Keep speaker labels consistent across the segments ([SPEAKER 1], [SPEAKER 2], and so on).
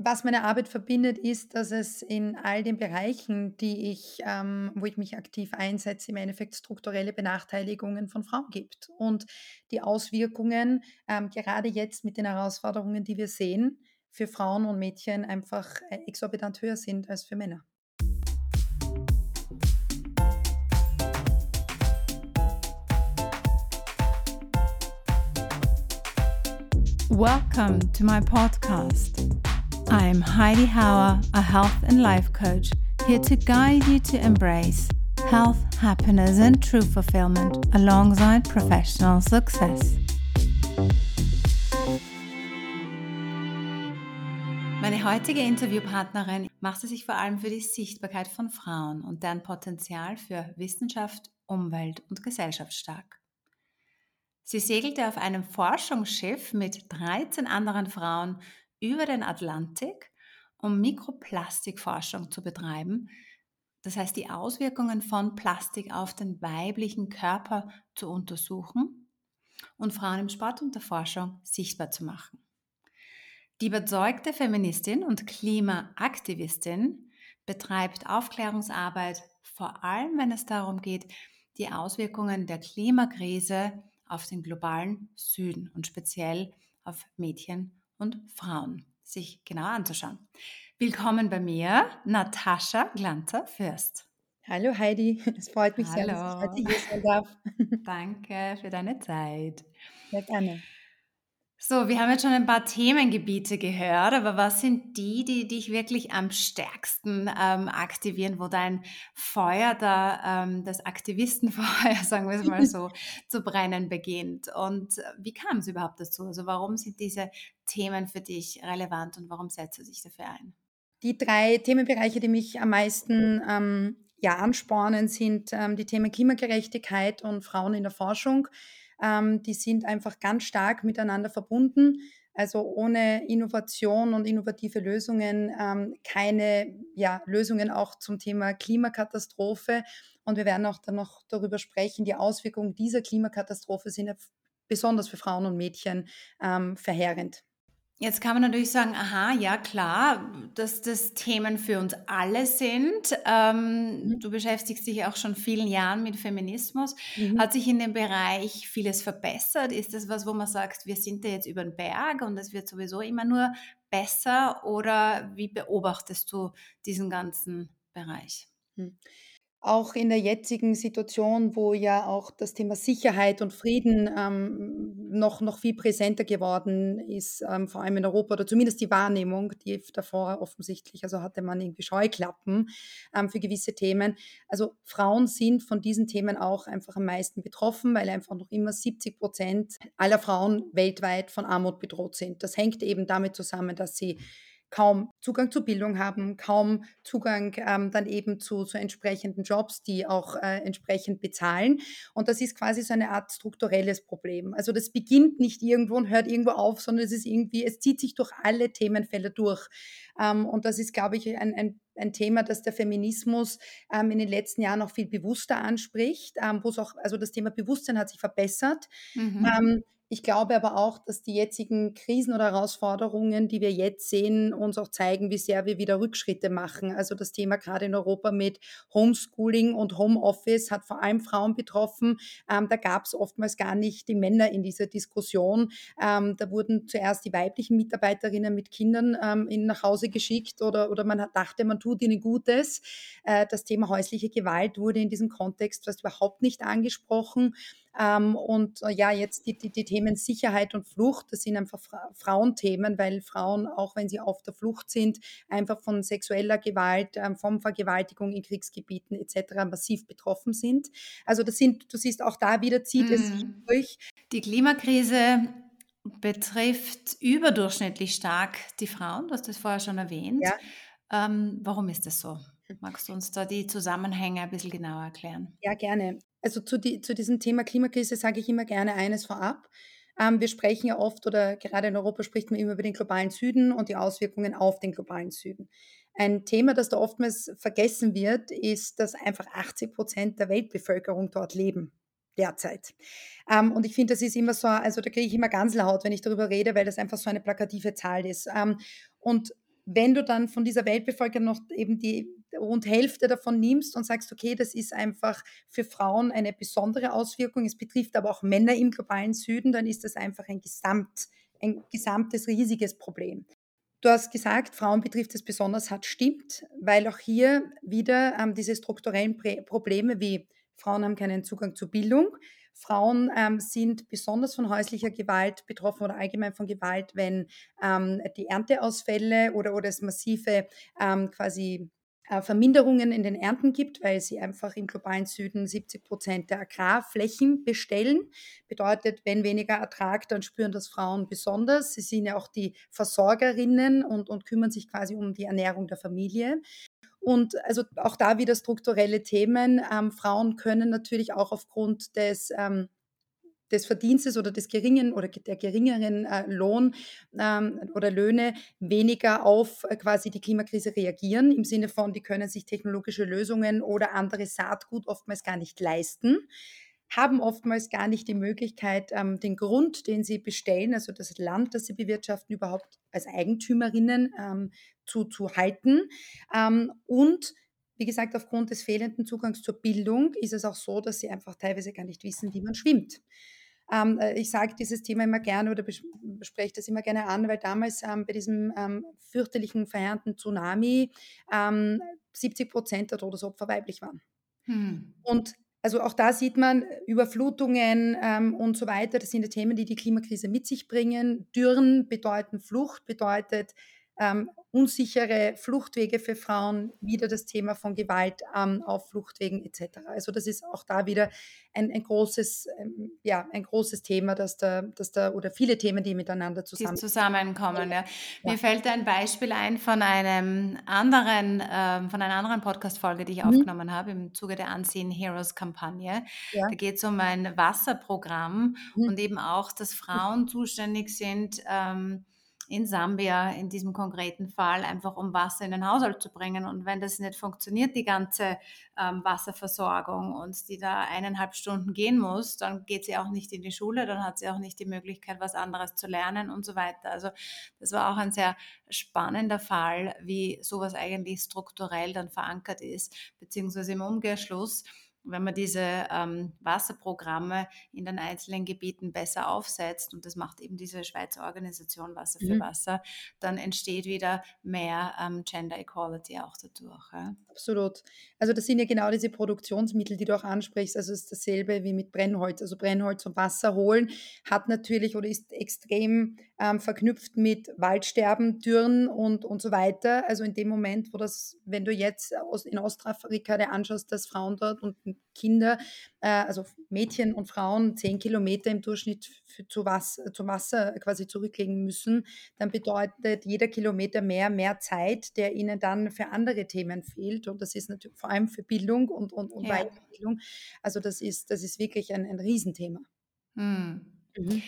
[SPEAKER 1] was meine Arbeit verbindet, ist, dass es in all den Bereichen, die ich, ähm, wo ich mich aktiv einsetze, im Endeffekt strukturelle Benachteiligungen von Frauen gibt. Und die Auswirkungen, ähm, gerade jetzt mit den Herausforderungen, die wir sehen, für Frauen und Mädchen einfach äh, exorbitant höher sind als für Männer.
[SPEAKER 2] Welcome to my podcast. I'm Heidi Hauer, a health and life coach, here to guide you to embrace health, happiness, and true fulfillment alongside professional success. Meine heutige Interviewpartnerin machte sich vor allem für die Sichtbarkeit von Frauen und deren Potenzial für Wissenschaft, Umwelt und Gesellschaft stark. Sie segelte auf einem Forschungsschiff mit 13 anderen Frauen über den Atlantik, um Mikroplastikforschung zu betreiben. Das heißt, die Auswirkungen von Plastik auf den weiblichen Körper zu untersuchen und Frauen im Sport und der Forschung sichtbar zu machen. Die überzeugte Feministin und Klimaaktivistin betreibt Aufklärungsarbeit, vor allem wenn es darum geht, die Auswirkungen der Klimakrise auf den globalen Süden und speziell auf Mädchen und Frauen sich genauer anzuschauen. Willkommen bei mir, Natascha Glanzer-Fürst.
[SPEAKER 1] Hallo Heidi, es freut mich Hallo. sehr, dass ich heute hier sein darf.
[SPEAKER 2] Danke für deine Zeit.
[SPEAKER 1] Sehr gerne.
[SPEAKER 2] So, wir haben jetzt schon ein paar Themengebiete gehört, aber was sind die, die dich wirklich am stärksten ähm, aktivieren, wo dein Feuer da, ähm, das Aktivistenfeuer, sagen wir es mal so, zu brennen beginnt? Und äh, wie kam es überhaupt dazu? Also warum sind diese Themen für dich relevant und warum setzt du dich dafür ein?
[SPEAKER 1] Die drei Themenbereiche, die mich am meisten ähm, ja, anspornen, sind ähm, die Themen Klimagerechtigkeit und Frauen in der Forschung. Ähm, die sind einfach ganz stark miteinander verbunden. Also ohne Innovation und innovative Lösungen ähm, keine ja, Lösungen auch zum Thema Klimakatastrophe. Und wir werden auch dann noch darüber sprechen, die Auswirkungen dieser Klimakatastrophe sind ja besonders für Frauen und Mädchen ähm, verheerend.
[SPEAKER 2] Jetzt kann man natürlich sagen, aha, ja klar, dass das Themen für uns alle sind. Ähm, mhm. Du beschäftigst dich auch schon vielen Jahren mit Feminismus. Mhm. Hat sich in dem Bereich vieles verbessert? Ist das was, wo man sagt, wir sind da jetzt über den Berg und es wird sowieso immer nur besser? Oder wie beobachtest du diesen ganzen Bereich?
[SPEAKER 1] Mhm auch in der jetzigen Situation, wo ja auch das Thema Sicherheit und Frieden ähm, noch, noch viel präsenter geworden ist, ähm, vor allem in Europa, oder zumindest die Wahrnehmung, die davor offensichtlich, also hatte man irgendwie Scheuklappen ähm, für gewisse Themen. Also Frauen sind von diesen Themen auch einfach am meisten betroffen, weil einfach noch immer 70 Prozent aller Frauen weltweit von Armut bedroht sind. Das hängt eben damit zusammen, dass sie kaum Zugang zu Bildung haben, kaum Zugang ähm, dann eben zu, zu entsprechenden Jobs, die auch äh, entsprechend bezahlen. Und das ist quasi so eine Art strukturelles Problem. Also das beginnt nicht irgendwo und hört irgendwo auf, sondern es ist irgendwie, es zieht sich durch alle Themenfelder durch. Ähm, und das ist, glaube ich, ein, ein ein Thema, das der Feminismus ähm, in den letzten Jahren noch viel bewusster anspricht, ähm, wo es auch, also das Thema Bewusstsein hat sich verbessert. Mhm. Ähm, ich glaube aber auch, dass die jetzigen Krisen oder Herausforderungen, die wir jetzt sehen, uns auch zeigen, wie sehr wir wieder Rückschritte machen. Also das Thema gerade in Europa mit Homeschooling und Homeoffice hat vor allem Frauen betroffen. Ähm, da gab es oftmals gar nicht die Männer in dieser Diskussion. Ähm, da wurden zuerst die weiblichen Mitarbeiterinnen mit Kindern ähm, in, nach Hause geschickt oder, oder man dachte, man tut ihnen Gutes. Äh, das Thema häusliche Gewalt wurde in diesem Kontext fast überhaupt nicht angesprochen. Ähm, und äh, ja, jetzt die, die, die, Themen Sicherheit und Flucht, das sind einfach Fra Frauenthemen, weil Frauen, auch wenn sie auf der Flucht sind, einfach von sexueller Gewalt, ähm, von Vergewaltigung in Kriegsgebieten etc. massiv betroffen sind. Also das sind, du siehst, auch da wieder zieht mm. es mhm. durch.
[SPEAKER 2] Die Klimakrise betrifft überdurchschnittlich stark die Frauen, du hast das vorher schon erwähnt. Ja. Ähm, warum ist das so? Magst du uns da die Zusammenhänge ein bisschen genauer erklären?
[SPEAKER 1] Ja, gerne. Also zu, die, zu diesem Thema Klimakrise sage ich immer gerne eines vorab. Ähm, wir sprechen ja oft oder gerade in Europa spricht man immer über den globalen Süden und die Auswirkungen auf den globalen Süden. Ein Thema, das da oftmals vergessen wird, ist, dass einfach 80 Prozent der Weltbevölkerung dort leben derzeit. Ähm, und ich finde, das ist immer so, also da kriege ich immer ganz laut, wenn ich darüber rede, weil das einfach so eine plakative Zahl ist. Ähm, und wenn du dann von dieser Weltbevölkerung noch eben die rund Hälfte davon nimmst und sagst, okay, das ist einfach für Frauen eine besondere Auswirkung, es betrifft aber auch Männer im globalen Süden, dann ist das einfach ein, Gesamt, ein gesamtes riesiges Problem. Du hast gesagt, Frauen betrifft es besonders hart, stimmt, weil auch hier wieder ähm, diese strukturellen Prä Probleme wie Frauen haben keinen Zugang zur Bildung, Frauen ähm, sind besonders von häuslicher Gewalt betroffen oder allgemein von Gewalt, wenn ähm, die Ernteausfälle oder, oder es massive ähm, quasi Verminderungen in den Ernten gibt, weil sie einfach im globalen Süden 70 Prozent der Agrarflächen bestellen. Bedeutet, wenn weniger Ertrag, dann spüren das Frauen besonders. Sie sind ja auch die Versorgerinnen und, und kümmern sich quasi um die Ernährung der Familie. Und also auch da wieder strukturelle Themen. Ähm, Frauen können natürlich auch aufgrund des ähm, des Verdienstes oder des geringen oder der geringeren äh, Lohn ähm, oder Löhne weniger auf äh, quasi die Klimakrise reagieren, im Sinne von, die können sich technologische Lösungen oder andere Saatgut oftmals gar nicht leisten haben oftmals gar nicht die Möglichkeit, ähm, den Grund, den sie bestellen, also das Land, das sie bewirtschaften, überhaupt als Eigentümerinnen ähm, zu, zu halten. Ähm, und wie gesagt, aufgrund des fehlenden Zugangs zur Bildung ist es auch so, dass sie einfach teilweise gar nicht wissen, wie man schwimmt. Ähm, äh, ich sage dieses Thema immer gerne oder bespreche das immer gerne an, weil damals ähm, bei diesem ähm, fürchterlichen, verheerenden Tsunami 70 ähm, Prozent der Todesopfer weiblich waren. Hm. Und also auch da sieht man Überflutungen ähm, und so weiter. Das sind die Themen, die die Klimakrise mit sich bringen. Dürren bedeuten Flucht, bedeutet ähm, unsichere Fluchtwege für Frauen, wieder das Thema von Gewalt ähm, auf Fluchtwegen etc. Also das ist auch da wieder ein, ein großes, ähm, ja, ein großes Thema, dass da, dass da, oder viele Themen, die miteinander zusammen
[SPEAKER 2] die zusammenkommen. Ja. Mir ja. fällt ein Beispiel ein von einem anderen, ähm, von einer anderen Podcast-Folge, die ich mhm. aufgenommen habe im Zuge der Unseen Heroes Kampagne. Ja. Da geht es um ein Wasserprogramm mhm. und eben auch, dass Frauen zuständig sind, ähm, in Sambia in diesem konkreten Fall, einfach um Wasser in den Haushalt zu bringen. Und wenn das nicht funktioniert, die ganze ähm, Wasserversorgung und die da eineinhalb Stunden gehen muss, dann geht sie auch nicht in die Schule, dann hat sie auch nicht die Möglichkeit, was anderes zu lernen und so weiter. Also das war auch ein sehr spannender Fall, wie sowas eigentlich strukturell dann verankert ist, beziehungsweise im Umkehrschluss wenn man diese ähm, Wasserprogramme in den einzelnen Gebieten besser aufsetzt, und das macht eben diese Schweizer Organisation Wasser für mhm. Wasser, dann entsteht wieder mehr ähm, Gender Equality auch dadurch. Ja.
[SPEAKER 1] Absolut. Also das sind ja genau diese Produktionsmittel, die du auch ansprichst. Also es ist dasselbe wie mit Brennholz. Also Brennholz und Wasser holen hat natürlich oder ist extrem ähm, verknüpft mit Waldsterben, Dürren und, und so weiter. Also in dem Moment, wo das, wenn du jetzt in Ostafrika dir anschaust, dass Frauen dort und Kinder, äh, also Mädchen und Frauen, zehn Kilometer im Durchschnitt für, zu Wasser, zum Wasser quasi zurücklegen müssen, dann bedeutet jeder Kilometer mehr, mehr Zeit, der ihnen dann für andere Themen fehlt. Und das ist natürlich vor allem für Bildung und, und, und ja. Weiterbildung. Also das ist, das ist wirklich ein, ein Riesenthema.
[SPEAKER 2] Hm. Mhm.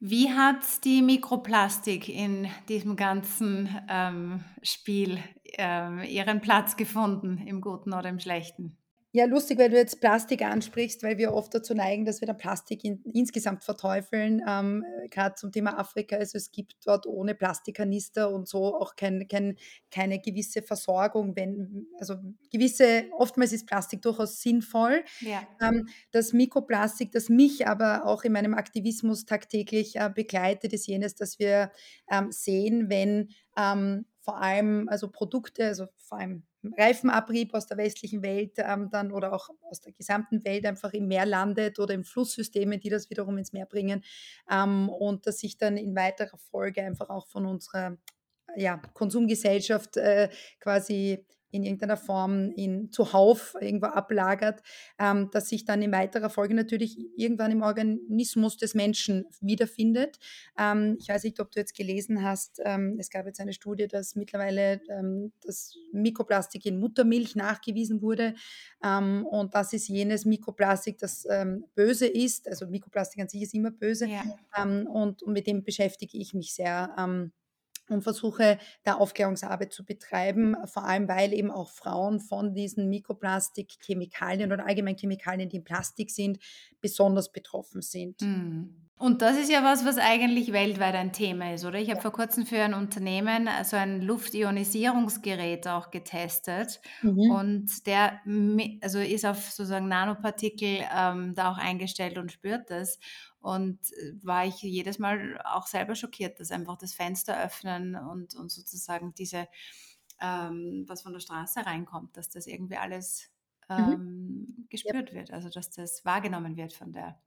[SPEAKER 2] Wie hat die Mikroplastik in diesem ganzen ähm, Spiel ähm, ihren Platz gefunden, im Guten oder im Schlechten?
[SPEAKER 1] Ja, lustig, weil du jetzt Plastik ansprichst, weil wir oft dazu neigen, dass wir dann Plastik in, insgesamt verteufeln. Ähm, Gerade zum Thema Afrika, also es gibt dort ohne Plastikkanister und so auch kein, kein, keine gewisse Versorgung. Wenn, also gewisse, oftmals ist Plastik durchaus sinnvoll. Ja. Ähm, das Mikroplastik, das mich aber auch in meinem Aktivismus tagtäglich äh, begleitet, ist jenes, dass wir ähm, sehen, wenn ähm, vor allem also Produkte, also vor allem Reifenabrieb aus der westlichen Welt ähm, dann oder auch aus der gesamten Welt einfach im Meer landet oder in Flusssystemen, die das wiederum ins Meer bringen ähm, und dass sich dann in weiterer Folge einfach auch von unserer ja, Konsumgesellschaft äh, quasi in irgendeiner Form in zuhauf irgendwo ablagert, ähm, das sich dann in weiterer Folge natürlich irgendwann im Organismus des Menschen wiederfindet. Ähm, ich weiß nicht, ob du jetzt gelesen hast, ähm, es gab jetzt eine Studie, dass mittlerweile ähm, das Mikroplastik in Muttermilch nachgewiesen wurde. Ähm, und das ist jenes Mikroplastik, das ähm, böse ist. Also Mikroplastik an sich ist immer böse. Ja. und, und, mit dem beschäftige ich mich sehr und versuche da Aufklärungsarbeit zu betreiben, vor allem weil eben auch Frauen von diesen Mikroplastik-Chemikalien oder allgemein Chemikalien, die in Plastik sind, besonders betroffen sind.
[SPEAKER 2] Mhm. Und das ist ja was, was eigentlich weltweit ein Thema ist, oder? Ich habe vor Kurzem für ein Unternehmen so ein Luftionisierungsgerät auch getestet
[SPEAKER 1] Mhm.
[SPEAKER 2] und der also ist auf sozusagen Nanopartikel ähm, da auch eingestellt und spürt das. Und äh, war ich jedes Mal auch selber schockiert, dass einfach das Fenster öffnen und, und sozusagen diese, ähm, was von der Straße reinkommt, dass das irgendwie alles
[SPEAKER 1] Mhm.
[SPEAKER 2] ähm,
[SPEAKER 1] Ja.
[SPEAKER 2] gespürt wird, also dass das wahrgenommen wird von der,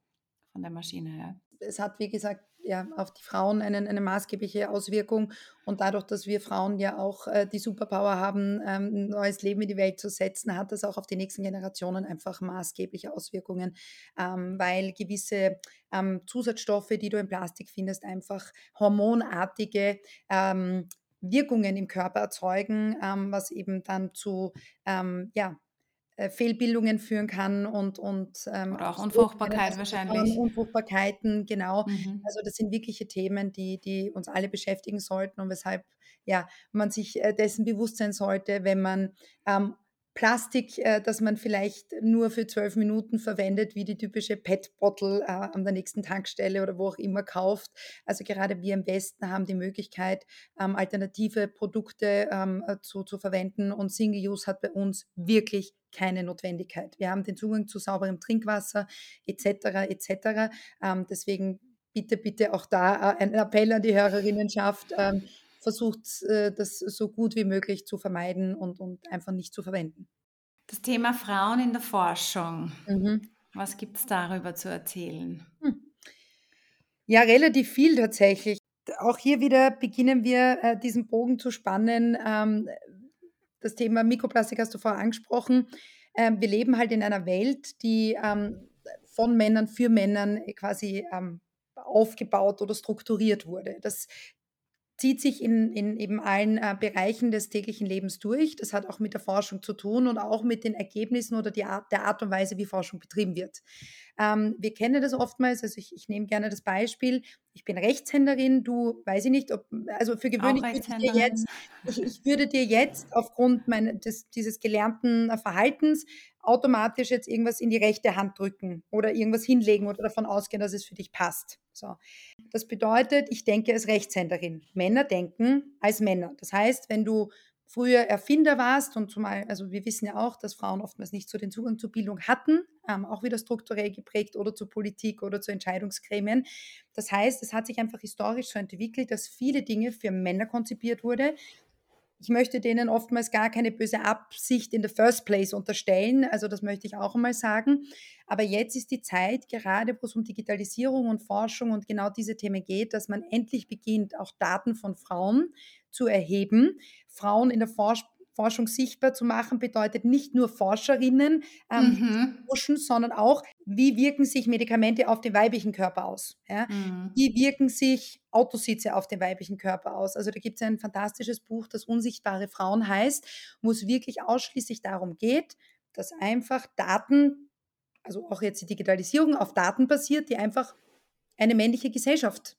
[SPEAKER 2] von der Maschine. Ja.
[SPEAKER 1] Es hat, wie gesagt, ja, auf die Frauen einen, eine maßgebliche Auswirkung. Und dadurch, dass wir Frauen ja auch äh, die Superpower haben, ähm, ein neues Leben in die Welt zu setzen, hat das auch auf die nächsten Generationen einfach maßgebliche Auswirkungen, ähm, weil gewisse ähm, Zusatzstoffe, die du im Plastik findest, einfach hormonartige ähm, Wirkungen im Körper erzeugen, ähm, was eben dann zu ähm, ja, äh, Fehlbildungen führen kann und und, ähm,
[SPEAKER 2] Oder
[SPEAKER 1] auch
[SPEAKER 2] Unfruchtbarkeit wahrscheinlich.
[SPEAKER 1] Unfruchtbarkeiten, genau.
[SPEAKER 2] Mhm.
[SPEAKER 1] Also, das sind wirkliche Themen, die die uns alle beschäftigen sollten und weshalb, ja, man sich, äh, dessen bewusst sein sollte, wenn man, ähm, Plastik, äh, das man vielleicht nur für 12 Minuten verwendet, wie die typische PET-Bottle, äh, an der nächsten Tankstelle oder wo auch immer kauft. Also, gerade wir im Westen haben die Möglichkeit, ähm, alternative Produkte, ähm, äh, zu zu verwenden und Single Use hat bei uns wirklich keine Notwendigkeit. Wir haben den Zugang zu sauberem Trinkwasser et cetera, et cetera. Ähm, deswegen bitte, bitte auch da, äh, ein Appell an die Hörerinnenschaft, versucht, äh, das so gut wie möglich zu vermeiden und und einfach nicht zu verwenden.
[SPEAKER 2] Das Thema Frauen in der Forschung.
[SPEAKER 1] Mhm.
[SPEAKER 2] Was gibt es darüber zu erzählen?
[SPEAKER 1] Hm. Ja, relativ viel tatsächlich. Auch hier wieder beginnen wir, äh, diesen Bogen zu spannen. Ähm, das Thema Mikroplastik hast du vorher angesprochen. Ähm, wir leben halt in einer Welt, die, ähm, von Männern für Männern quasi, ähm, aufgebaut oder strukturiert wurde. Das zieht sich in in eben allen, äh, Bereichen des täglichen Lebens durch. Das hat auch mit der Forschung zu tun und auch mit den Ergebnissen oder die Art der Art und Weise, wie Forschung betrieben wird. Ähm, wir kennen das oftmals, also ich ich nehme gerne das Beispiel, ich bin Rechtshänderin, du weiß ich nicht, ob also für gewöhnlich würde ich dir jetzt ich ich würde dir jetzt aufgrund mein des dieses gelernten Verhaltens automatisch jetzt irgendwas in die rechte Hand drücken oder irgendwas hinlegen oder davon ausgehen, dass es für dich passt. So. Das bedeutet, ich denke als Rechtshänderin. Männer denken als Männer. Das heißt, wenn du früher Erfinder warst und zumal, also wir wissen ja auch, dass Frauen oftmals nicht so den Zugang zur Bildung hatten, ähm, auch wieder strukturell geprägt oder zur Politik oder zu Entscheidungsgremien. Das heißt, es hat sich einfach historisch so entwickelt, dass viele Dinge für Männer konzipiert wurde. Ich möchte denen oftmals gar keine böse Absicht in the first place unterstellen, also das möchte ich auch einmal sagen. Aber jetzt ist die Zeit, gerade wo es um Digitalisierung und Forschung und genau diese Themen geht, dass man endlich beginnt, auch Daten von Frauen zu erheben. Frauen in der Forsch Forschung sichtbar zu machen, bedeutet nicht nur Forscherinnen, ähm,
[SPEAKER 2] Mhm.
[SPEAKER 1] forschen, sondern auch, wie wirken sich Medikamente auf den weiblichen Körper aus, ja?
[SPEAKER 2] Mhm.
[SPEAKER 1] Wie wirken sich Autositze auf den weiblichen Körper aus? Also, da gibt es ein fantastisches Buch, das „Unsichtbare Frauen“ heißt, wo es wirklich ausschließlich darum geht, dass einfach Daten also auch jetzt die Digitalisierung auf Daten basiert, die einfach eine männliche Gesellschaft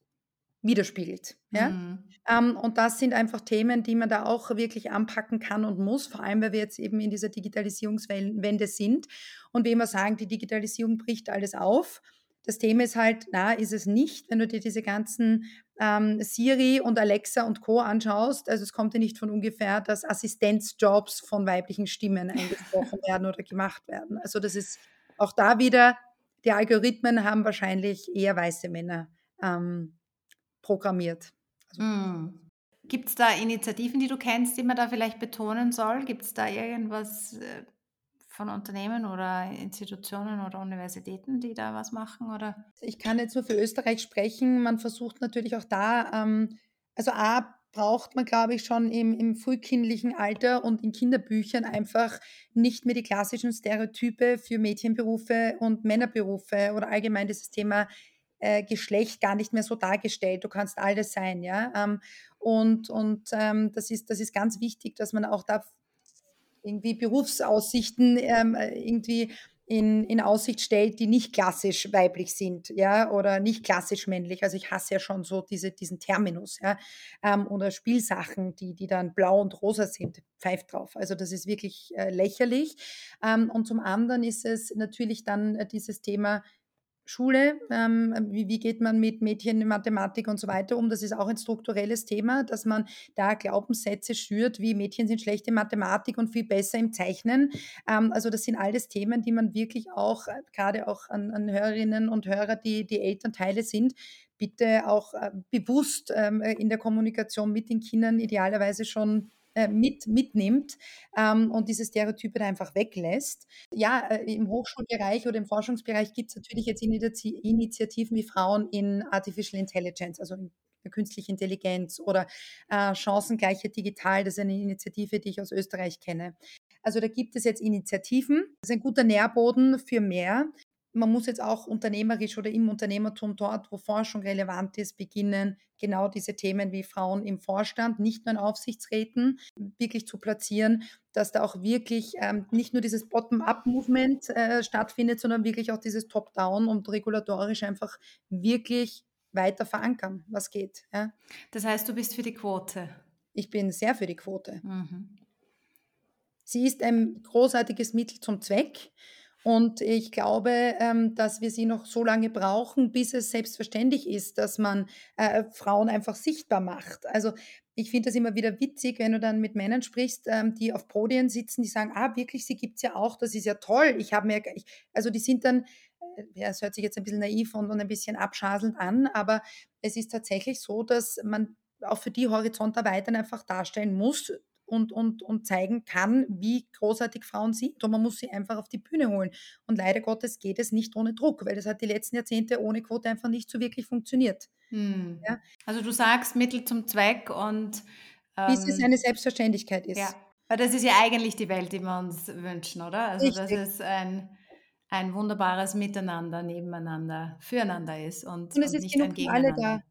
[SPEAKER 1] widerspiegelt, ja?
[SPEAKER 2] Mhm.
[SPEAKER 1] Ähm, und das sind einfach Themen, die man da auch wirklich anpacken kann und muss, vor allem, weil wir jetzt eben in dieser Digitalisierungswellen Wende sind und wir immer sagen, die Digitalisierung bricht alles auf. Das Thema ist halt, na, ist es nicht, wenn du dir diese ganzen, ähm, Siri und Alexa und Co. anschaust. Also, es kommt ja nicht von ungefähr, dass Assistenzjobs von weiblichen Stimmen eingesprochen werden oder gemacht werden. Also, das ist auch da wieder die Algorithmen haben wahrscheinlich eher weiße Männer, ähm, programmiert. Also
[SPEAKER 2] Mhm. Gibt es da Initiativen, die du kennst, die man da vielleicht betonen soll? Gibt es da irgendwas äh, von Unternehmen oder Institutionen oder Universitäten, die da was machen? Oder?
[SPEAKER 1] Ich kann jetzt nur für Österreich sprechen. Man versucht natürlich auch da, ähm also A, braucht man, glaube ich, schon im im frühkindlichen Alter und in Kinderbüchern einfach nicht mehr die klassischen Stereotype für Mädchenberufe und Männerberufe oder allgemein dieses Thema, äh, Geschlecht gar nicht mehr so dargestellt. Du kannst alles sein, ja? Ähm, und und, ähm, das ist das ist ganz wichtig, dass man auch da irgendwie Berufsaussichten, ähm, äh, irgendwie in, in Aussicht stellt, die nicht klassisch weiblich sind, ja, oder nicht klassisch männlich. Also ich hasse ja schon so diese, diesen Terminus, ja, ähm, oder Spielsachen, die, die dann blau und rosa sind, pfeift drauf. Also das ist wirklich äh, lächerlich. Ähm, und zum anderen ist es natürlich dann äh, dieses Thema Schule, ähm, wie, wie geht man mit Mädchen in Mathematik und so weiter um? Das ist auch ein strukturelles Thema, dass man da Glaubenssätze schürt, wie Mädchen sind schlecht in Mathematik und viel besser im Zeichnen. Ähm, also das sind alles Themen, die man wirklich auch, äh, gerade auch an, an Hörerinnen und Hörer, die, die Elternteile sind, bitte auch äh, bewusst ähm, in der Kommunikation mit den Kindern idealerweise schon äh, mit, mitnimmt ähm, und diese Stereotype da einfach weglässt. Ja, äh, im Hochschulbereich oder im Forschungsbereich gibt es natürlich jetzt Initi Initiativen wie Frauen in Artificial Intelligence, also in künstliche Intelligenz oder äh, Chancengleichheit digital. Das ist eine Initiative, die ich aus Österreich kenne. Also da gibt es jetzt Initiativen. Das ist ein guter Nährboden für mehr man muss jetzt auch unternehmerisch oder im Unternehmertum dort, wo Forschung relevant ist, beginnen, genau diese Themen wie Frauen im Vorstand, nicht nur in Aufsichtsräten, wirklich zu platzieren, dass da auch wirklich ähm, nicht nur dieses Bottom-up-Movement äh, stattfindet, sondern wirklich auch dieses Top-down und regulatorisch einfach wirklich weiter verankern, was geht. Ja.
[SPEAKER 2] Das heißt, du bist für die Quote.
[SPEAKER 1] Ich bin sehr für die Quote. Mhm. Sie ist ein großartiges Mittel zum Zweck. Und ich glaube, ähm, dass wir sie noch so lange brauchen, bis es selbstverständlich ist, dass man äh, Frauen einfach sichtbar macht. Also ich finde das immer wieder witzig, wenn du dann mit Männern sprichst, ähm, die auf Podien sitzen, die sagen, ah, wirklich, sie gibt es ja auch, das ist ja toll. Ich habe mir, also die sind dann, äh, ja, es hört sich jetzt ein bisschen naiv und, ein bisschen abschaselnd an, aber es ist tatsächlich so, dass man auch für die Horizontarbeitern einfach darstellen muss, und, und, und zeigen kann, wie großartig Frauen sind. Und man muss sie einfach auf die Bühne holen. Und leider Gottes geht es nicht ohne Druck, weil das hat die letzten Jahrzehnte ohne Quote einfach nicht so wirklich funktioniert.
[SPEAKER 2] Hm. Ja? Also du sagst Mittel zum Zweck und
[SPEAKER 1] ähm, bis es ähm, eine Selbstverständlichkeit ist.
[SPEAKER 2] Ja, weil das ist ja eigentlich die Welt, die wir uns wünschen, oder? Also Richtig. dass es ein, ein wunderbares Miteinander, nebeneinander, füreinander ist und,
[SPEAKER 1] und, es und ist nicht ein Gegeneinander. Alle da.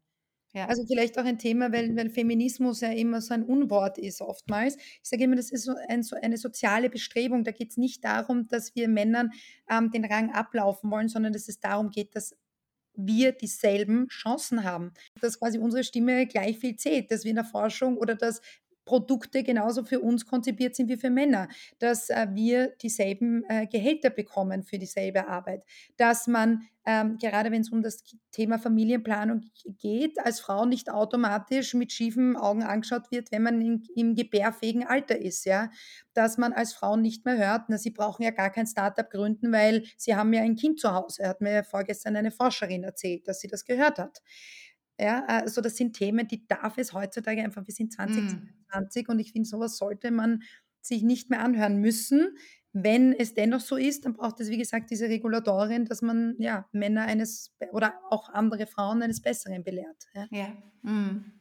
[SPEAKER 1] Ja. Also vielleicht auch ein Thema, weil, weil Feminismus ja immer so ein Unwort ist oftmals. Ich sage immer, das ist so, ein, so eine soziale Bestrebung. Da geht es nicht darum, dass wir Männern ähm, den Rang ablaufen wollen, sondern dass es darum geht, dass wir dieselben Chancen haben. Dass quasi unsere Stimme gleich viel zählt, dass wir in der Forschung oder dass Produkte genauso für uns konzipiert sind wie für Männer, dass äh, wir dieselben äh, Gehälter bekommen für dieselbe Arbeit, dass man ähm, gerade wenn es um das Thema Familienplanung geht, als Frau nicht automatisch mit schiefen Augen angeschaut wird, wenn man in, im gebärfähigen Alter ist, ja, dass man als Frau nicht mehr hört, na, sie brauchen ja gar kein Startup gründen, weil sie haben ja ein Kind zu Hause. Hat mir vorgestern eine Forscherin erzählt, dass sie das gehört hat. Ja, also das sind Themen, die darf es heutzutage einfach, wir sind 2020 mm. und ich finde, sowas sollte man sich nicht mehr anhören müssen. Wenn es dennoch so ist, dann braucht es, wie gesagt, diese Regulatorien, dass man ja Männer eines oder auch andere Frauen eines Besseren belehrt. Ja.
[SPEAKER 2] ja. Mm.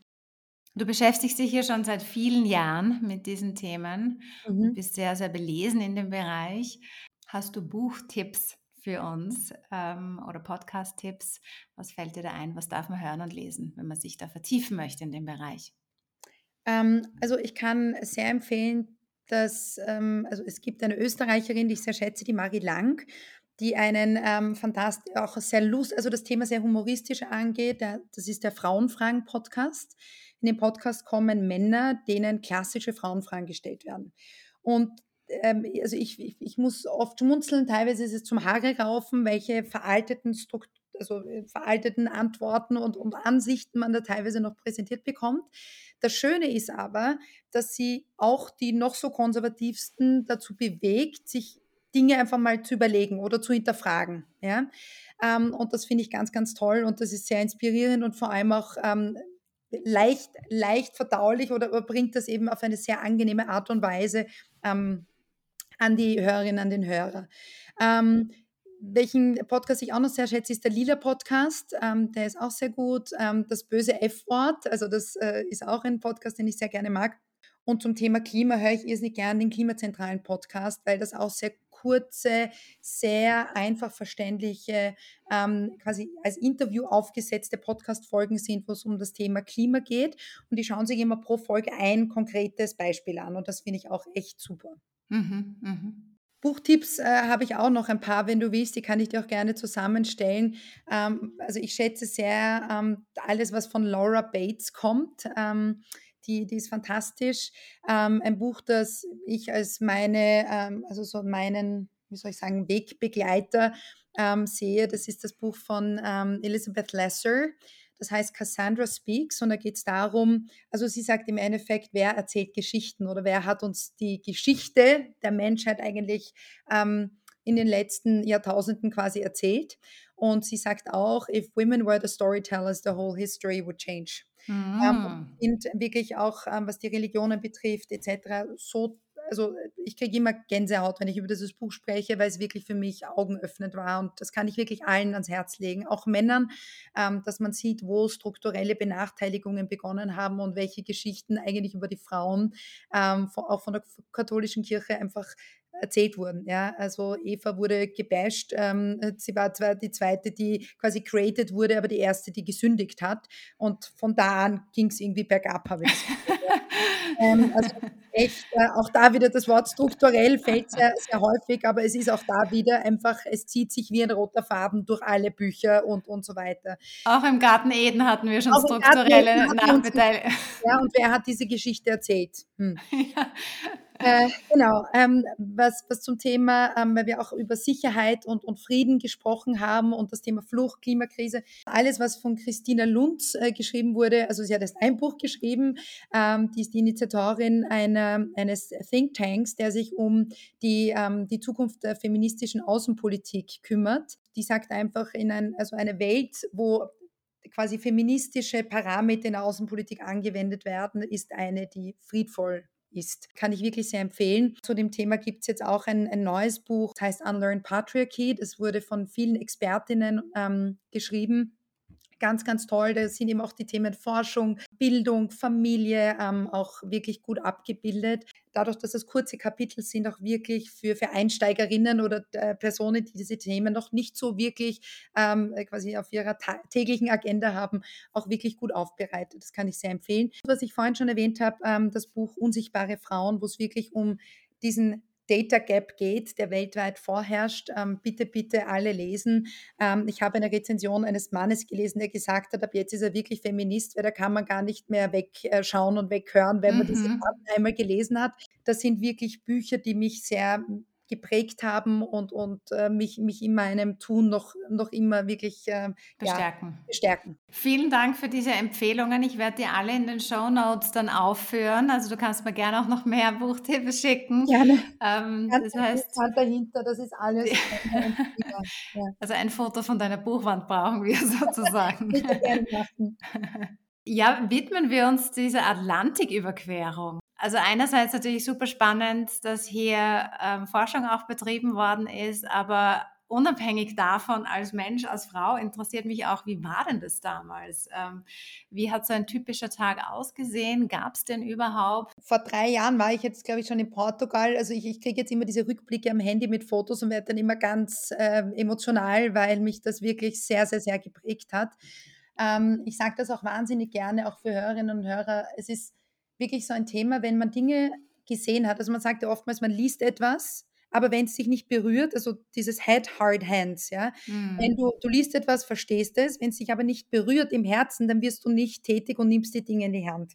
[SPEAKER 2] Du beschäftigst dich hier schon seit vielen Jahren mit diesen Themen mhm. und bist sehr, sehr belesen in dem Bereich. Hast du Buchtipps für uns ähm, oder Podcast-Tipps? Was fällt dir da ein? Was darf man hören und lesen, wenn man sich da vertiefen möchte in dem Bereich?
[SPEAKER 1] Ähm, also ich kann sehr empfehlen, dass, ähm, also es gibt eine Österreicherin, die ich sehr schätze, die Marie Lang, die einen ähm, fantastisch, auch sehr lust, also das Thema sehr humoristisch angeht. Der, das ist der Frauenfragen-Podcast. In dem Podcast kommen Männer, denen klassische Frauenfragen gestellt werden. Und ähm, also ich, ich, ich, muss oft schmunzeln, teilweise ist es zum Haare raufen, welche veralteten Strukturen also äh, veralteten Antworten und, und Ansichten man da teilweise noch präsentiert bekommt. Das Schöne ist aber, dass sie auch die noch so konservativsten dazu bewegt, sich Dinge einfach mal zu überlegen oder zu hinterfragen. Ja? Ähm, und das finde ich ganz, ganz toll und das ist sehr inspirierend und vor allem auch ähm, leicht, leicht verdaulich oder bringt das eben auf eine sehr angenehme Art und Weise ähm, an die Hörerinnen, an den Hörer. Ähm, welchen Podcast ich auch noch sehr schätze, ist der Lila Podcast. Ähm, der ist auch sehr gut. Ähm, das böse F-Wort, also das äh, ist auch ein Podcast, den ich sehr gerne mag. Und zum Thema Klima höre ich irrsinnig gerne den Klimazentralen Podcast, weil das auch sehr kurze, sehr einfach verständliche, ähm, quasi als Interview aufgesetzte Podcast-Folgen sind, wo es um das Thema Klima geht. Und die schauen sich immer pro Folge ein konkretes Beispiel an. Und das finde ich auch echt super. Mhm,
[SPEAKER 2] mhm.
[SPEAKER 1] Buchtipps, äh, habe ich auch noch ein paar, wenn du willst, die kann ich dir auch gerne zusammenstellen. Ähm, also, ich schätze sehr, ähm, alles, was von Laura Bates kommt. Ähm, die die ist fantastisch. Ähm, ein Buch, das ich als meine ähm, also, so meinen, wie soll ich sagen, Wegbegleiter, ähm, sehe. Das ist das Buch von, Elizabeth Lesser. Das heißt Cassandra Speaks und da geht es darum also, sie sagt im Endeffekt, wer erzählt Geschichten oder wer hat uns die Geschichte der Menschheit eigentlich, ähm, in den letzten Jahrtausenden quasi erzählt. Und sie sagt auch: „If women were the storytellers, the whole history would change.“ Ähm,
[SPEAKER 2] Mhm.
[SPEAKER 1] und wirklich auch, ähm, was die Religionen betrifft et cetera, so also, ich kriege immer Gänsehaut, wenn ich über dieses Buch spreche, weil es wirklich für mich augenöffnend war und das kann ich wirklich allen ans Herz legen, auch Männern, ähm, dass man sieht, wo strukturelle Benachteiligungen begonnen haben und welche Geschichten eigentlich über die Frauen, ähm, vo auch von der katholischen Kirche einfach erzählt wurden, ja. Also, Eva wurde gebasht, ähm, äh, sie war zwar die Zweite, die quasi created wurde, aber die Erste, die gesündigt hat und von da an ging's irgendwie bergab, habe ich ja. Ähm, also, echt, äh, auch da wieder das Wort strukturell fällt sehr, sehr häufig, aber es ist auch da wieder einfach es zieht sich wie ein roter Faden durch alle Bücher und und so weiter.
[SPEAKER 2] Auch im Garten Eden hatten wir schon
[SPEAKER 1] Auch
[SPEAKER 2] strukturelle Nachbeteil
[SPEAKER 1] ja, und wer hat diese Geschichte erzählt? Hm.
[SPEAKER 2] Ja.
[SPEAKER 1] Äh, genau, ähm, was was zum Thema ähm, weil wir auch über Sicherheit und und Frieden gesprochen haben und das Thema Flucht, Klimakrise. Alles, was von Christina Lunz, äh, geschrieben wurde also, sie hat erst ein Buch geschrieben, ähm, die ist die Initiatorin einer eines Thinktanks, der sich um die ähm, die Zukunft der feministischen Außenpolitik kümmert. Die sagt einfach in ein also, eine Welt, wo quasi feministische Parameter in der Außenpolitik angewendet werden, ist eine, die friedvoll ist. Kann ich wirklich sehr empfehlen. Zu dem Thema gibt's jetzt auch ein ein neues Buch, das heißt „Unlearn Patriarchy“. Das wurde von vielen Expertinnen, ähm, geschrieben. Ganz, ganz toll. Da sind eben auch die Themen Forschung, Bildung, Familie, ähm, auch wirklich gut abgebildet. Dadurch, dass es kurze Kapitel sind, auch wirklich für für Einsteigerinnen oder, äh, Personen, die diese Themen noch nicht so wirklich, ähm, äh, quasi auf ihrer täglichen Agenda haben, auch wirklich gut aufbereitet. Das kann ich sehr empfehlen. Was ich vorhin schon erwähnt habe, ähm, das Buch „Unsichtbare Frauen“, wo's wirklich um diesen Data Gap geht, der weltweit vorherrscht. Ähm, bitte, bitte alle lesen. Ähm, ich habe eine Rezension eines Mannes gelesen, der gesagt hat, ab jetzt ist er wirklich Feminist, weil da kann man gar nicht mehr weg äh, und weghören, wenn man diese
[SPEAKER 2] Mhm.
[SPEAKER 1] Worte einmal gelesen hat. Das sind wirklich Bücher, die mich sehr geprägt haben und und, äh, mich mich in meinem Tun noch noch immer wirklich, ähm, ja,
[SPEAKER 2] Bestärken.
[SPEAKER 1] bestärken.
[SPEAKER 2] Vielen Dank für diese Empfehlungen. Ich werde die alle in den Shownotes dann aufführen. Also, du kannst mir gerne auch noch mehr Buchtipps schicken.
[SPEAKER 1] Gerne.
[SPEAKER 2] Ähm,
[SPEAKER 1] Ganz
[SPEAKER 2] das heißt
[SPEAKER 1] dahinter, das ist alles ja.
[SPEAKER 2] Also, ein Foto von deiner Buchwand brauchen wir sozusagen.
[SPEAKER 1] Bitte gerne machen.
[SPEAKER 2] Ja, widmen wir uns dieser Atlantiküberquerung. Also, einerseits natürlich super spannend, dass hier, ähm, Forschung auch betrieben worden ist, aber unabhängig davon als Mensch, als Frau interessiert mich auch, wie war denn das damals? Ähm, wie hat so ein typischer Tag ausgesehen? Gab's den überhaupt?
[SPEAKER 1] Vor 3 Jahren war ich jetzt, glaube ich, schon in Portugal. Also, ich ich kriege jetzt immer diese Rückblicke am Handy mit Fotos und werde dann immer ganz, ähm, emotional, weil mich das wirklich sehr, sehr, sehr geprägt hat. Ähm, ich sage das auch wahnsinnig gerne, auch für Hörerinnen und Hörer. Es ist wirklich so ein Thema, wenn man Dinge gesehen hat also, man sagt ja oftmals, man liest etwas, aber wenn's dich nicht berührt also, dieses Head, Heart, Hands, ja? Wenn
[SPEAKER 2] Mhm.
[SPEAKER 1] du du liest etwas, verstehst es, wenn's dich aber nicht berührt im Herzen, dann wirst du nicht tätig und nimmst die Dinge in die Hand.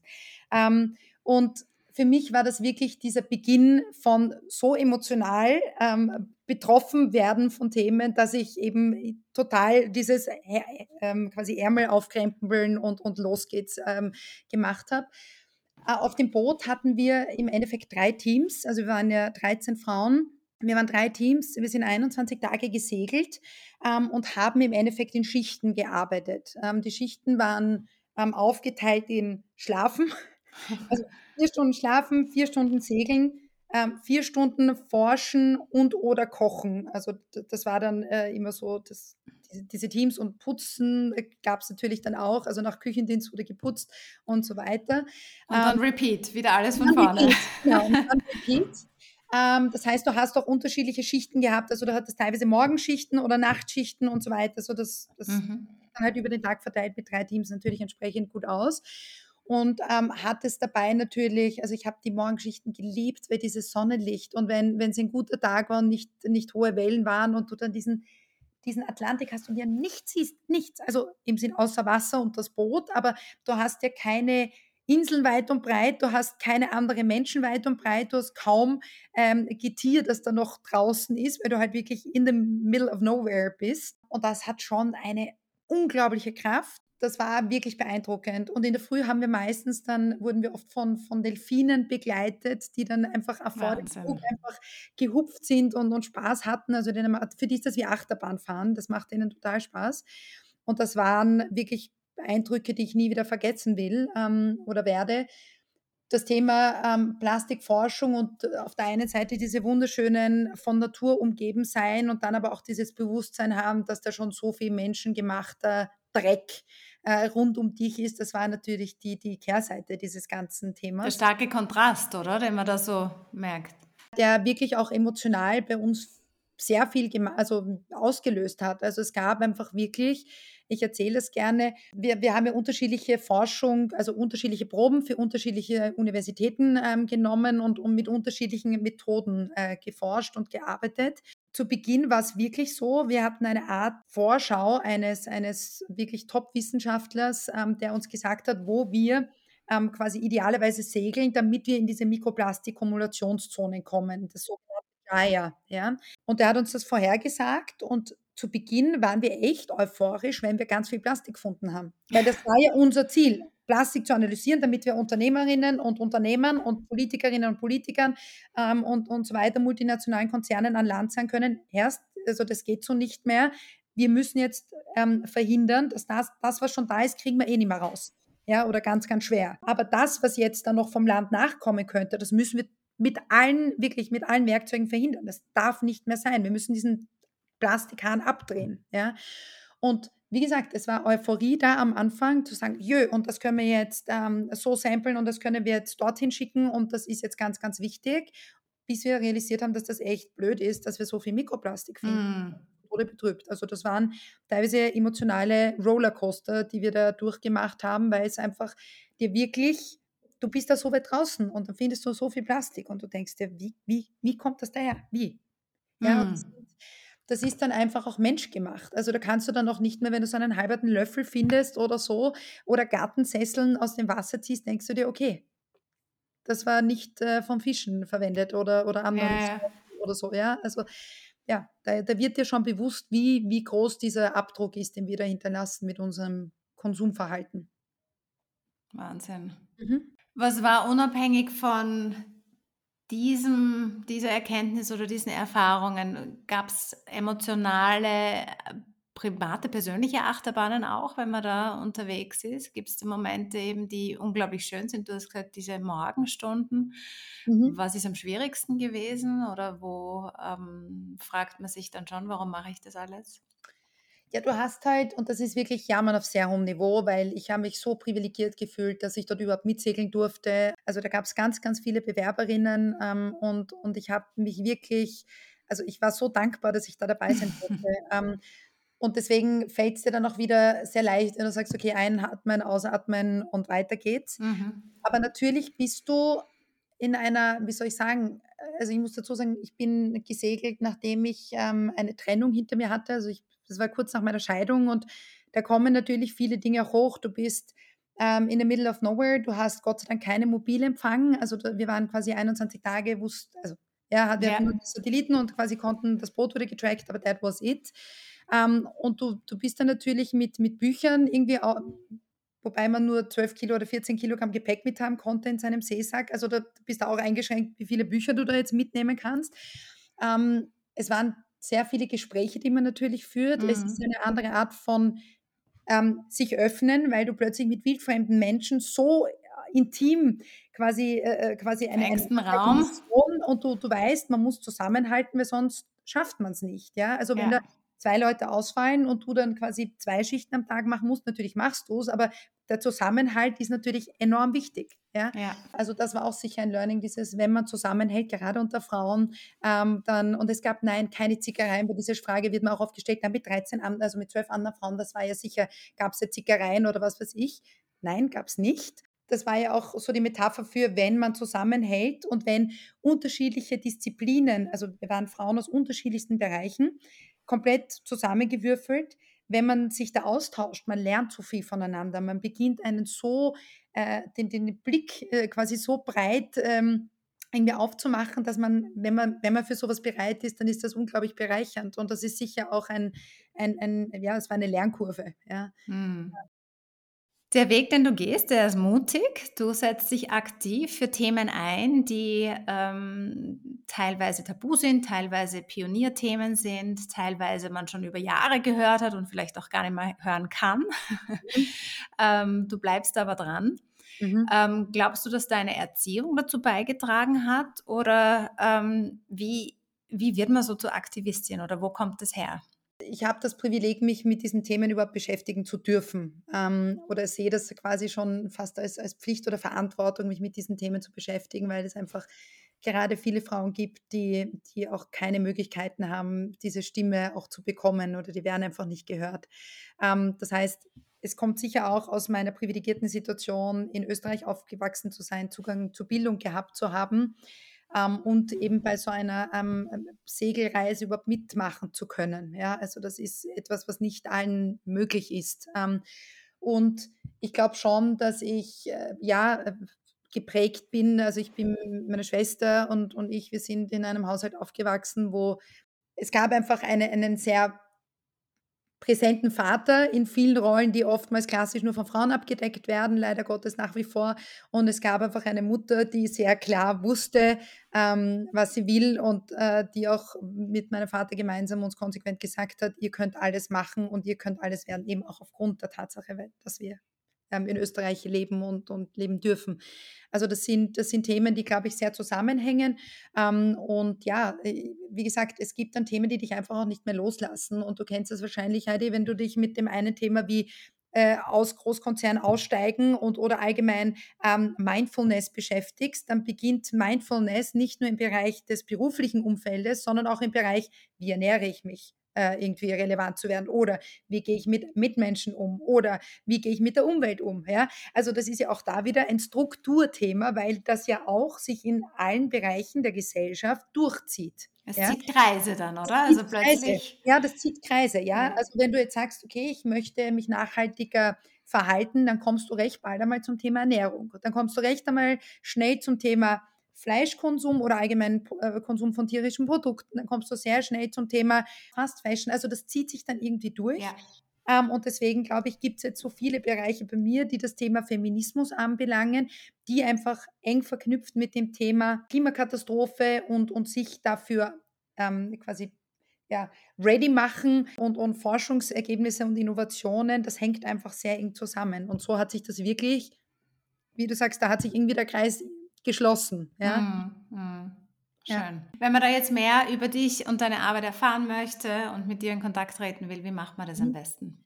[SPEAKER 1] Ähm, und für mich war das wirklich dieser Beginn von so emotional, ähm, betroffen werden von Themen, dass ich eben total dieses Ä ähm, quasi Ärmel aufkrempeln und und los geht's, ähm, gemacht habe. Äh, auf dem Boot hatten wir im Endeffekt 3 Teams. Also, wir waren ja 13 Frauen. Wir waren 3 Teams. Wir sind 21 Tage gesegelt, ähm, und haben im Endeffekt in Schichten gearbeitet. Ähm, die Schichten waren, ähm, aufgeteilt in Schlafen, also, 4 Stunden Schlafen, 4 Stunden Segeln, ähm, 4 Stunden Forschen und oder Kochen. Also, das war dann, äh, immer so das diese diese Teams und Putzen, äh, gab's natürlich dann auch. Also, nach Küchendienst wurde geputzt und so weiter.
[SPEAKER 2] Und
[SPEAKER 1] Ähm
[SPEAKER 2] dann Repeat, wieder alles von vorne.
[SPEAKER 1] Repeat, genau, und dann Repeat. Ähm, das heißt, du hast auch unterschiedliche Schichten gehabt. Also, du hattest teilweise Morgenschichten oder Nachtschichten und so weiter. So das das
[SPEAKER 2] Mhm.
[SPEAKER 1] dann halt über den Tag verteilt mit 3 Teams natürlich entsprechend gut aus. und ähm, hat es dabei natürlich, also ich habe die Morgengeschichten geliebt, weil dieses Sonnenlicht und wenn wenn es ein guter Tag war und nicht nicht hohe Wellen waren und du dann diesen diesen Atlantik hast und ja nichts siehst, nichts. Also im Sinn außer Wasser und das Boot, aber du hast ja keine Inseln weit und breit, du hast keine anderen Menschen weit und breit, du hast kaum ähm, Getier, das da noch draußen ist, weil du halt wirklich in the middle of nowhere bist. Und das hat schon eine unglaubliche Kraft das war wirklich beeindruckend. Und in der Früh haben wir meistens dann, wurden wir oft von, von Delfinen begleitet, die dann einfach vor dem Flug einfach gehupft sind und, und Spaß hatten. Also denen, für die ist das wie Achterbahn fahren. Das macht ihnen total Spaß. Und das waren wirklich Eindrücke, die ich nie wieder vergessen will ähm, oder werde. Das Thema ähm, Plastikforschung und äh, auf der einen Seite diese wunderschönen von Natur umgeben sein und dann aber auch dieses Bewusstsein haben, dass da schon so viel menschengemachter Dreck äh, rund um dich ist, das war natürlich die, die Kehrseite dieses ganzen Themas.
[SPEAKER 2] Der starke Kontrast, oder? Den man da so merkt.
[SPEAKER 1] Der wirklich auch emotional bei uns sehr viel also ausgelöst hat. Also es gab einfach wirklich, ich erzähle es gerne, wir, wir haben ja unterschiedliche Forschung, also unterschiedliche Proben für unterschiedliche Universitäten ähm, genommen und, und mit unterschiedlichen Methoden äh, geforscht und gearbeitet zu Beginn war es wirklich so, wir hatten eine Art Vorschau eines, eines wirklich Top-Wissenschaftlers, ähm, der uns gesagt hat, wo wir ähm, quasi idealerweise segeln, damit wir in diese Mikroplastik-Kumulationszonen kommen, das sogenannte Gaia. Ja? Und er hat uns das vorhergesagt und zu Beginn waren wir echt euphorisch, wenn wir ganz viel Plastik gefunden haben. Weil das war ja unser Ziel. Plastik zu analysieren, damit wir Unternehmerinnen und Unternehmern und Politikerinnen und Politikern ähm, und, und so weiter, multinationalen Konzernen an Land sein können. Erst, also das geht so nicht mehr. Wir müssen jetzt ähm, verhindern, dass das, das, was schon da ist, kriegen wir eh nicht mehr raus. Ja, oder ganz, ganz schwer. Aber das, was jetzt dann noch vom Land nachkommen könnte, das müssen wir mit allen, wirklich mit allen Werkzeugen verhindern. Das darf nicht mehr sein. Wir müssen diesen Plastikhahn abdrehen. Ja. Und wie gesagt, es war Euphorie da am Anfang zu sagen, jö, und das können wir jetzt ähm, so samplen und das können wir jetzt dorthin schicken und das ist jetzt ganz, ganz wichtig, bis wir realisiert haben, dass das echt blöd ist, dass wir so viel Mikroplastik finden. Mm. Oder betrübt. Also das waren teilweise emotionale Rollercoaster, die wir da durchgemacht haben, weil es einfach dir wirklich, du bist da so weit draußen und dann findest du so viel Plastik und du denkst dir, wie, wie, wie kommt das daher? Wie? Ja, mm das ist dann einfach auch menschgemacht. Also da kannst du dann auch nicht mehr, wenn du so einen halberten Löffel findest oder so oder Gartensesseln aus dem Wasser ziehst, denkst du dir, okay, das war nicht äh, vom Fischen verwendet oder, oder anderes ja, ja. oder so. Ja, also ja, da, da, wird dir schon bewusst, wie, wie groß dieser Abdruck ist, den wir da hinterlassen mit unserem Konsumverhalten.
[SPEAKER 2] Wahnsinn. Mhm. Was war unabhängig von diesem, dieser Erkenntnis oder diesen Erfahrungen gab es emotionale, private, persönliche Achterbahnen auch, wenn man da unterwegs ist? Gibt es Momente eben, die unglaublich schön sind? Du hast gesagt, diese Morgenstunden. Mhm. Was ist am schwierigsten gewesen oder wo ähm, fragt man sich dann schon, warum mache ich das alles?
[SPEAKER 1] Ja, du hast halt, und das ist wirklich Jammern auf sehr hohem Niveau, weil ich habe mich so privilegiert gefühlt, dass ich dort überhaupt mitsegeln durfte. Also da gab es ganz, ganz viele Bewerberinnen ähm, und, und ich habe mich wirklich, also ich war so dankbar, dass ich da dabei sein durfte. ähm, und deswegen fällt es dir dann auch wieder sehr leicht, wenn du sagst, okay, einatmen, ausatmen und weiter geht's. Mhm. Aber natürlich bist du in einer, wie soll ich sagen, also ich muss dazu sagen, ich bin gesegelt, nachdem ich ähm, eine Trennung hinter mir hatte. Also ich das war kurz nach meiner Scheidung und da kommen natürlich viele Dinge hoch. Du bist ähm, in the middle of nowhere, du hast Gott sei Dank keinen Mobilempfang. Also wir waren quasi 21 Tage, wusst, also ja, wir ja. hatten nur Satelliten und quasi konnten, das Boot wurde getrackt, aber that was it. Ähm, und du, du bist dann natürlich mit, mit Büchern irgendwie, auch, wobei man nur 12 Kilo oder 14 Kilogramm Gepäck mit haben konnte in seinem Seesack. Also da bist du auch eingeschränkt, wie viele Bücher du da jetzt mitnehmen kannst. Ähm, es waren sehr viele Gespräche, die man natürlich führt. Mhm. Es ist mhm. eine andere Art von ähm, sich öffnen, weil du plötzlich mit wildfremden Menschen so äh, intim quasi, äh, äh quasi
[SPEAKER 2] einen, einen Raum
[SPEAKER 1] und du, du weißt, man muss zusammenhalten, weil sonst schafft man es nicht. Ja? Also wenn ja. da zwei Leute ausfallen und du dann quasi zwei Schichten am Tag machen musst, natürlich machst du es, aber der Zusammenhalt ist natürlich enorm wichtig. Ja? ja? Also das war auch sicher ein Learning, dieses, wenn man zusammenhält, gerade unter Frauen, ähm, dann, und es gab nein, keine Zickereien, bei dieser Frage wird man auch oft gestellt, mit 13, also mit 12 anderen Frauen, das war ja sicher, gab es ja Zickereien oder was weiß ich. Nein, gab es nicht. das war ja auch so die Metapher für, wenn man zusammenhält und wenn unterschiedliche Disziplinen, also wir waren Frauen aus unterschiedlichsten Bereichen, komplett zusammengewürfelt, wenn man sich da austauscht, man lernt so viel voneinander, man beginnt einen so, äh, den, den Blick äh, quasi so breit ähm, irgendwie aufzumachen, dass man, wenn man, wenn man für sowas bereit ist, dann ist das unglaublich bereichernd. Und das ist sicher auch ein, ein, ein ja, es war eine Lernkurve. Ja. Mhm.
[SPEAKER 2] Der Weg, den du gehst, der ist mutig. Du setzt dich aktiv für Themen ein, die ähm, teilweise tabu sind, teilweise Pionierthemen sind, teilweise man schon über Jahre gehört hat und vielleicht auch gar nicht mehr hören kann. Mhm. ähm, du bleibst aber dran. Mhm. Ähm, glaubst du, dass deine Erziehung dazu beigetragen hat? Oder ähm, wie, wie wird man so zur Aktivistin oder wo kommt das her?
[SPEAKER 1] Ich habe das Privileg, mich mit diesen Themen überhaupt beschäftigen zu dürfen. Ähm, oder sehe das quasi schon fast als, als Pflicht oder Verantwortung, mich mit diesen Themen zu beschäftigen, weil es einfach gerade viele Frauen gibt, die, die auch keine Möglichkeiten haben, diese Stimme auch zu bekommen oder die werden einfach nicht gehört. Ähm, das heißt, es kommt sicher auch aus meiner privilegierten Situation, in Österreich aufgewachsen zu sein, Zugang zu Bildung gehabt zu haben ähm, und eben bei so einer ähm, Segelreise überhaupt mitmachen zu können. Ja, also das ist etwas, was nicht allen möglich ist. Ähm, und ich glaube schon, dass ich äh, ja geprägt bin. Also ich bin meine Schwester und, und ich, wir sind in einem Haushalt aufgewachsen, wo es gab einfach eine, einen sehr präsenten Vater in vielen Rollen, die oftmals klassisch nur von Frauen abgedeckt werden, leider Gottes nach wie vor. Und es gab einfach eine Mutter, die sehr klar wusste, ähm, was sie will und äh, die auch mit meinem Vater gemeinsam uns konsequent gesagt hat, ihr könnt alles machen und ihr könnt alles werden, eben auch aufgrund der Tatsache, dass wir ähm, in Österreich leben und, und leben dürfen. Also das sind, das sind Themen, die, glaube ich, sehr zusammenhängen. Ähm, und ja, äh, wie gesagt, es gibt dann Themen, die dich einfach auch nicht mehr loslassen. Und du kennst es wahrscheinlich, Heidi, wenn du dich mit dem einen Thema wie äh, aus Großkonzernen aussteigen und oder allgemein ähm, Mindfulness beschäftigst, dann beginnt Mindfulness nicht nur im Bereich des beruflichen Umfeldes, sondern auch im Bereich, wie ernähre ich mich? Äh, irgendwie relevant zu werden oder wie gehe ich mit Mitmenschen um oder wie gehe ich mit der Umwelt um. Ja? Also das ist ja auch da wieder ein Strukturthema, weil das ja auch sich in allen Bereichen der Gesellschaft durchzieht.
[SPEAKER 2] Es ja? zieht Kreise dann, oder? Also
[SPEAKER 1] plötzlich. Ja, das zieht Kreise, ja? ja. Also wenn du jetzt sagst, okay, ich möchte mich nachhaltiger verhalten, dann kommst du recht bald einmal zum Thema Ernährung. Dann kommst du recht einmal schnell zum Thema Fleischkonsum oder allgemein äh, Konsum von tierischen Produkten, dann kommst du sehr schnell zum Thema Fast Fashion. Also das zieht sich dann irgendwie durch. Ja. Ähm, und deswegen glaube ich, gibt es jetzt so viele Bereiche bei mir, die das Thema Feminismus anbelangen, die einfach eng verknüpft mit dem Thema Klimakatastrophe und, und sich dafür ähm, quasi ja, ready machen und, und Forschungsergebnisse und Innovationen, das hängt einfach sehr eng zusammen. Und so hat sich das wirklich, wie du sagst, da hat sich irgendwie der Kreis geschlossen. Ja? Mm,
[SPEAKER 2] mm. Schön. Ja. Wenn man da jetzt mehr über dich und deine Arbeit erfahren möchte und mit dir in Kontakt treten will, wie macht man das mhm. am besten?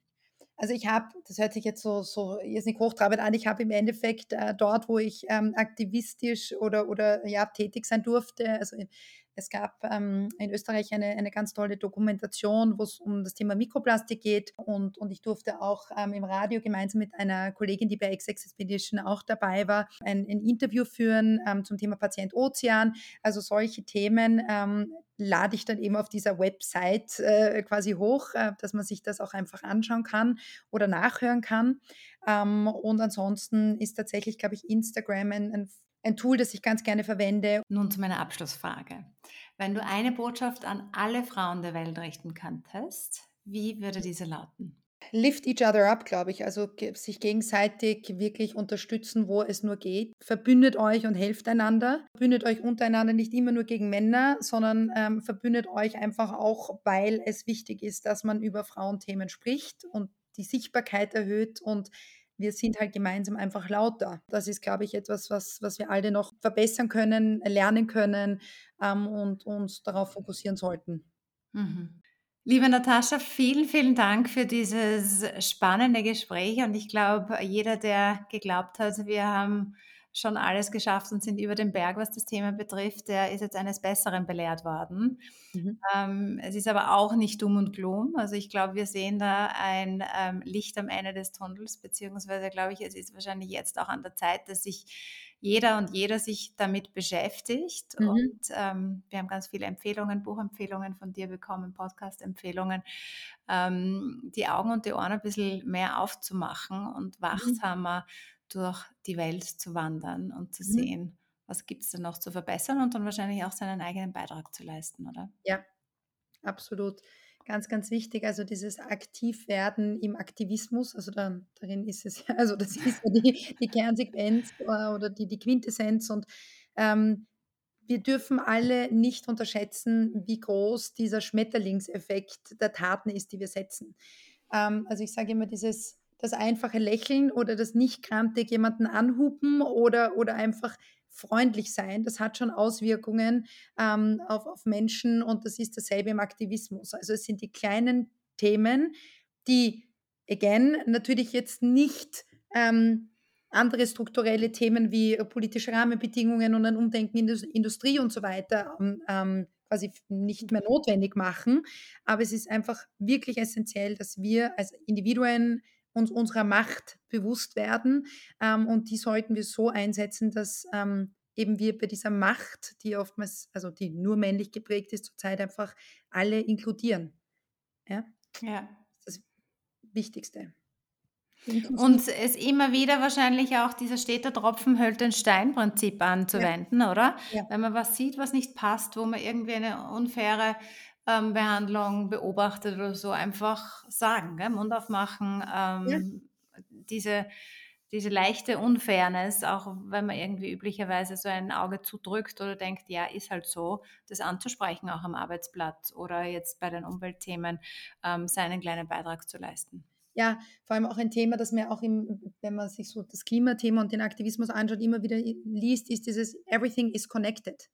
[SPEAKER 1] Also ich habe, das hört sich jetzt so, so nicht hochtrabend an, ich habe im Endeffekt äh, dort, wo ich ähm, aktivistisch oder, oder ja, tätig sein durfte, also es gab ähm, in Österreich eine, eine ganz tolle Dokumentation, wo es um das Thema Mikroplastik geht. Und, und ich durfte auch ähm, im Radio gemeinsam mit einer Kollegin, die bei XX Expedition auch dabei war, ein, ein Interview führen ähm, zum Thema Patient Ozean. Also solche Themen ähm, lade ich dann eben auf dieser Website äh, quasi hoch, äh, dass man sich das auch einfach anschauen kann oder nachhören kann. Ähm, und ansonsten ist tatsächlich, glaube ich, Instagram ein, ein ein Tool, das ich ganz gerne verwende.
[SPEAKER 2] Nun zu meiner Abschlussfrage. Wenn du eine Botschaft an alle Frauen der Welt richten könntest, wie würde diese lauten?
[SPEAKER 1] Lift each other up, glaube ich. Also sich gegenseitig wirklich unterstützen, wo es nur geht. Verbündet euch und helft einander. Verbündet euch untereinander nicht immer nur gegen Männer, sondern ähm, verbündet euch einfach auch, weil es wichtig ist, dass man über Frauenthemen spricht und die Sichtbarkeit erhöht und wir sind halt gemeinsam einfach lauter. Das ist, glaube ich, etwas, was, was wir alle noch verbessern können, lernen können ähm, und uns darauf fokussieren sollten.
[SPEAKER 2] Mhm. Liebe Natascha, vielen, vielen Dank für dieses spannende Gespräch und ich glaube, jeder, der geglaubt hat, wir haben schon alles geschafft und sind über den Berg, was das Thema betrifft. Der ist jetzt eines Besseren belehrt worden. Mhm. Ähm, es ist aber auch nicht dumm und gloom. Also ich glaube, wir sehen da ein ähm, Licht am Ende des Tunnels, beziehungsweise glaube ich, es ist wahrscheinlich jetzt auch an der Zeit, dass sich jeder und jeder sich damit beschäftigt. Mhm. Und ähm, wir haben ganz viele Empfehlungen, Buchempfehlungen von dir bekommen, Podcast-Empfehlungen, ähm, die Augen und die Ohren ein bisschen mehr aufzumachen und wachsamer mhm durch die Welt zu wandern und zu mhm. sehen, was gibt es denn noch zu verbessern und dann wahrscheinlich auch seinen eigenen Beitrag zu leisten, oder?
[SPEAKER 1] Ja, absolut. Ganz, ganz wichtig, also dieses Aktivwerden im Aktivismus, also da, darin ist es ja, also das ist ja die, die Kernsequenz äh, oder die, die Quintessenz und ähm, wir dürfen alle nicht unterschätzen, wie groß dieser Schmetterlingseffekt der Taten ist, die wir setzen. Ähm, also ich sage immer dieses, das einfache Lächeln oder das nicht krantig jemanden anhupen oder, oder einfach freundlich sein, das hat schon Auswirkungen ähm, auf, auf Menschen und das ist dasselbe im Aktivismus. Also es sind die kleinen Themen, die, again, natürlich jetzt nicht ähm, andere strukturelle Themen wie politische Rahmenbedingungen und ein Umdenken in der Industrie und so weiter ähm, ähm quasi nicht mehr notwendig machen. Aber es ist einfach wirklich essentiell, dass wir als Individuen uns unserer Macht bewusst werden ähm, und die sollten wir so einsetzen, dass ähm, eben wir bei dieser Macht, die oftmals, also die nur männlich geprägt ist, zurzeit einfach alle inkludieren. Ja,
[SPEAKER 2] ja.
[SPEAKER 1] das Wichtigste.
[SPEAKER 2] Und es immer wieder wahrscheinlich auch dieser steter Tropfen höhlt den Stein-Prinzip anzuwenden, ja. oder? Ja. Wenn man was sieht, was nicht passt, wo man irgendwie eine unfaire ähm, Behandlung beobachtet oder so, einfach sagen, gell? Mund aufmachen, ähm, ja. diese, diese leichte Unfairness, auch wenn man irgendwie üblicherweise so ein Auge zudrückt oder denkt, ja, ist halt so, das anzusprechen auch am Arbeitsplatz oder jetzt bei den Umweltthemen ähm, seinen kleinen Beitrag zu leisten.
[SPEAKER 1] Ja, vor allem auch ein Thema, das mir auch, im, wenn man sich so das Klimathema und den Aktivismus anschaut, immer wieder liest, ist dieses Everything is connected.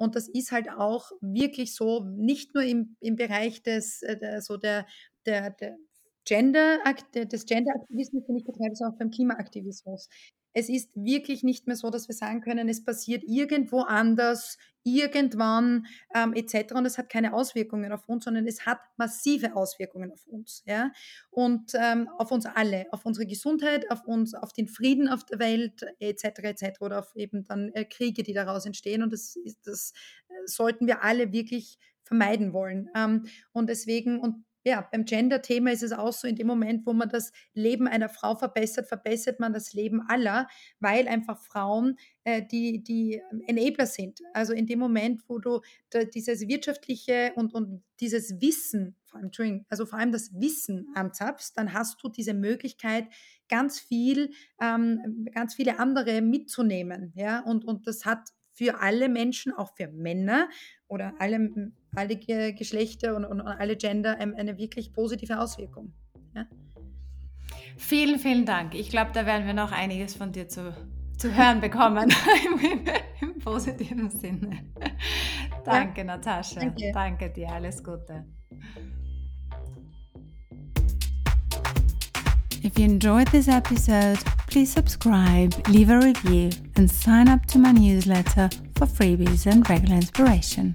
[SPEAKER 1] Und das ist halt auch wirklich so, nicht nur im, im Bereich des, äh, so der, der, der Gender, des Gender-Aktivismus, den ich betreibe, sondern auch beim Klimaaktivismus es ist wirklich nicht mehr so, dass wir sagen können, es passiert irgendwo anders, irgendwann ähm, etc. Und es hat keine Auswirkungen auf uns, sondern es hat massive Auswirkungen auf uns. Ja? Und ähm, auf uns alle, auf unsere Gesundheit, auf uns, auf den Frieden auf der Welt etc. etc. oder auf eben dann äh, Kriege, die daraus entstehen. Und das, das äh, sollten wir alle wirklich vermeiden wollen. Ähm, und deswegen, und ja, beim Gender-Thema ist es auch so, in dem Moment, wo man das Leben einer Frau verbessert, verbessert man das Leben aller, weil einfach Frauen äh, die, die Enabler sind. Also in dem Moment, wo du da, dieses wirtschaftliche und, und dieses Wissen, vor allem, also vor allem das Wissen anzapfst, dann hast du diese Möglichkeit, ganz viel, ähm, ganz viele andere mitzunehmen. Ja? Und, und das hat für alle Menschen, auch für Männer oder alle, alle Geschlechter und, und alle Gender eine wirklich positive Auswirkung. Ja?
[SPEAKER 2] Vielen, vielen Dank. Ich glaube, da werden wir noch einiges von dir zu, zu hören bekommen, Im, im, positiven Sinne. Danke, ja, Natascha. Danke. danke dir. Alles Gute. If you enjoyed this episode, please subscribe, leave a review, and sign up to my newsletter for freebies and regular inspiration.